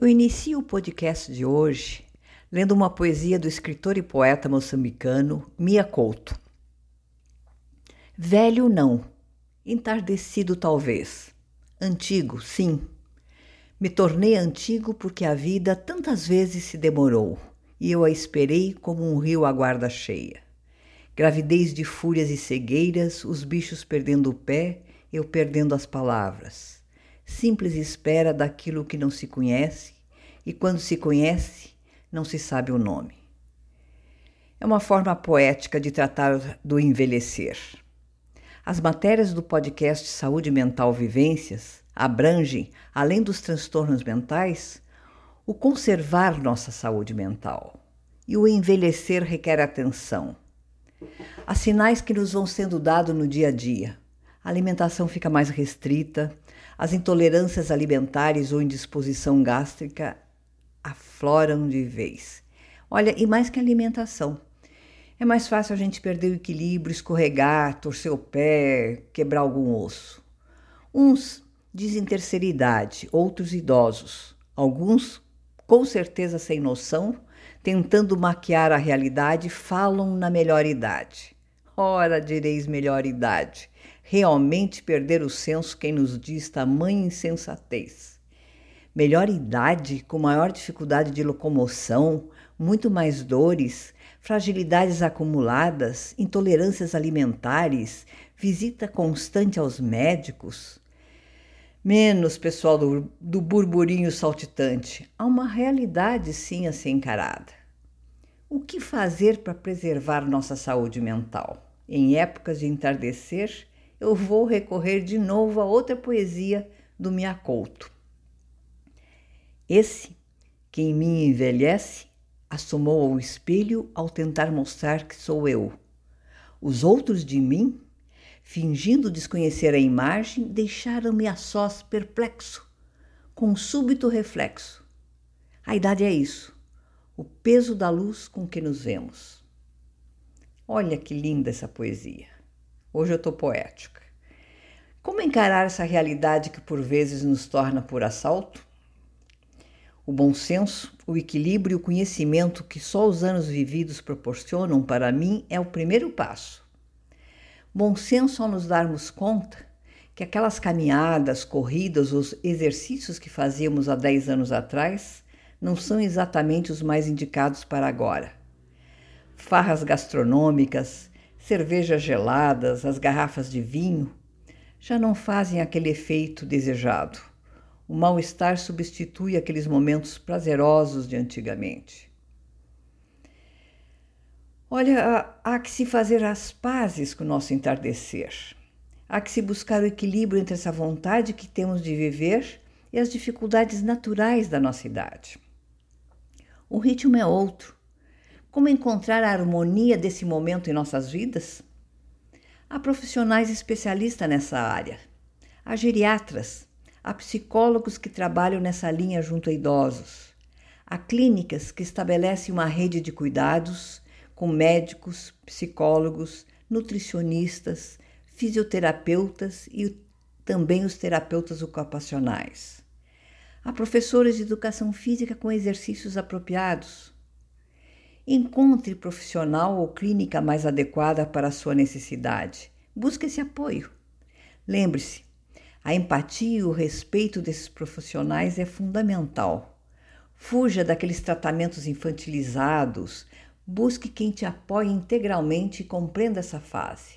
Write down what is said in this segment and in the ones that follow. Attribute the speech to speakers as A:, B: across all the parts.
A: Eu inicio o podcast de hoje lendo uma poesia do escritor e poeta moçambicano Mia Couto. Velho não, entardecido talvez, antigo, sim. Me tornei antigo porque a vida tantas vezes se demorou e eu a esperei como um rio à guarda cheia. Gravidez de fúrias e cegueiras, os bichos perdendo o pé, eu perdendo as palavras simples espera daquilo que não se conhece, e quando se conhece, não se sabe o nome. É uma forma poética de tratar do envelhecer. As matérias do podcast Saúde Mental Vivências abrangem, além dos transtornos mentais, o conservar nossa saúde mental. E o envelhecer requer atenção. Há sinais que nos vão sendo dados no dia a dia. A alimentação fica mais restrita, as intolerâncias alimentares ou indisposição gástrica afloram de vez. Olha, e mais que alimentação. É mais fácil a gente perder o equilíbrio, escorregar, torcer o pé, quebrar algum osso. Uns dizem terceira idade, outros idosos. Alguns, com certeza sem noção, tentando maquiar a realidade, falam na melhor idade. Ora, direis melhor idade realmente perder o senso quem nos diz tamanha insensatez. Melhor idade, com maior dificuldade de locomoção, muito mais dores, fragilidades acumuladas, intolerâncias alimentares, visita constante aos médicos. Menos, pessoal do, do burburinho saltitante. Há uma realidade, sim, a ser encarada. O que fazer para preservar nossa saúde mental? Em épocas de entardecer, eu vou recorrer de novo a outra poesia do Miacouto. Esse, que em mim envelhece, assomou ao espelho ao tentar mostrar que sou eu. Os outros de mim, fingindo desconhecer a imagem, deixaram-me a sós perplexo, com um súbito reflexo. A idade é isso, o peso da luz com que nos vemos. Olha que linda essa poesia. Hoje eu estou poética. Como encarar essa realidade que por vezes nos torna por assalto? O bom senso, o equilíbrio e o conhecimento que só os anos vividos proporcionam para mim é o primeiro passo. Bom senso ao nos darmos conta que aquelas caminhadas, corridas, os exercícios que fazíamos há 10 anos atrás não são exatamente os mais indicados para agora. Farras gastronômicas, cervejas geladas, as garrafas de vinho já não fazem aquele efeito desejado. O mal-estar substitui aqueles momentos prazerosos de antigamente. Olha, há que se fazer as pazes com o nosso entardecer. Há que se buscar o equilíbrio entre essa vontade que temos de viver e as dificuldades naturais da nossa idade. O ritmo é outro. Como encontrar a harmonia desse momento em nossas vidas? Há profissionais especialistas nessa área. Há geriatras, há psicólogos que trabalham nessa linha junto a idosos. Há clínicas que estabelecem uma rede de cuidados com médicos, psicólogos, nutricionistas, fisioterapeutas e também os terapeutas ocupacionais. Há professores de educação física com exercícios apropriados. Encontre profissional ou clínica mais adequada para a sua necessidade. Busque esse apoio. Lembre-se, a empatia e o respeito desses profissionais é fundamental. Fuja daqueles tratamentos infantilizados. Busque quem te apoie integralmente e compreenda essa fase.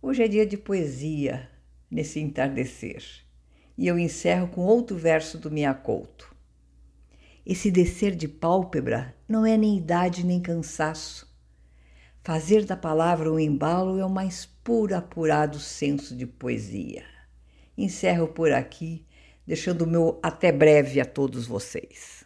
A: Hoje é dia de poesia, nesse entardecer, e eu encerro com outro verso do Miacouto. Esse descer de pálpebra não é nem idade nem cansaço. Fazer da palavra um embalo é o mais puro apurado senso de poesia. Encerro por aqui, deixando o meu até breve a todos vocês.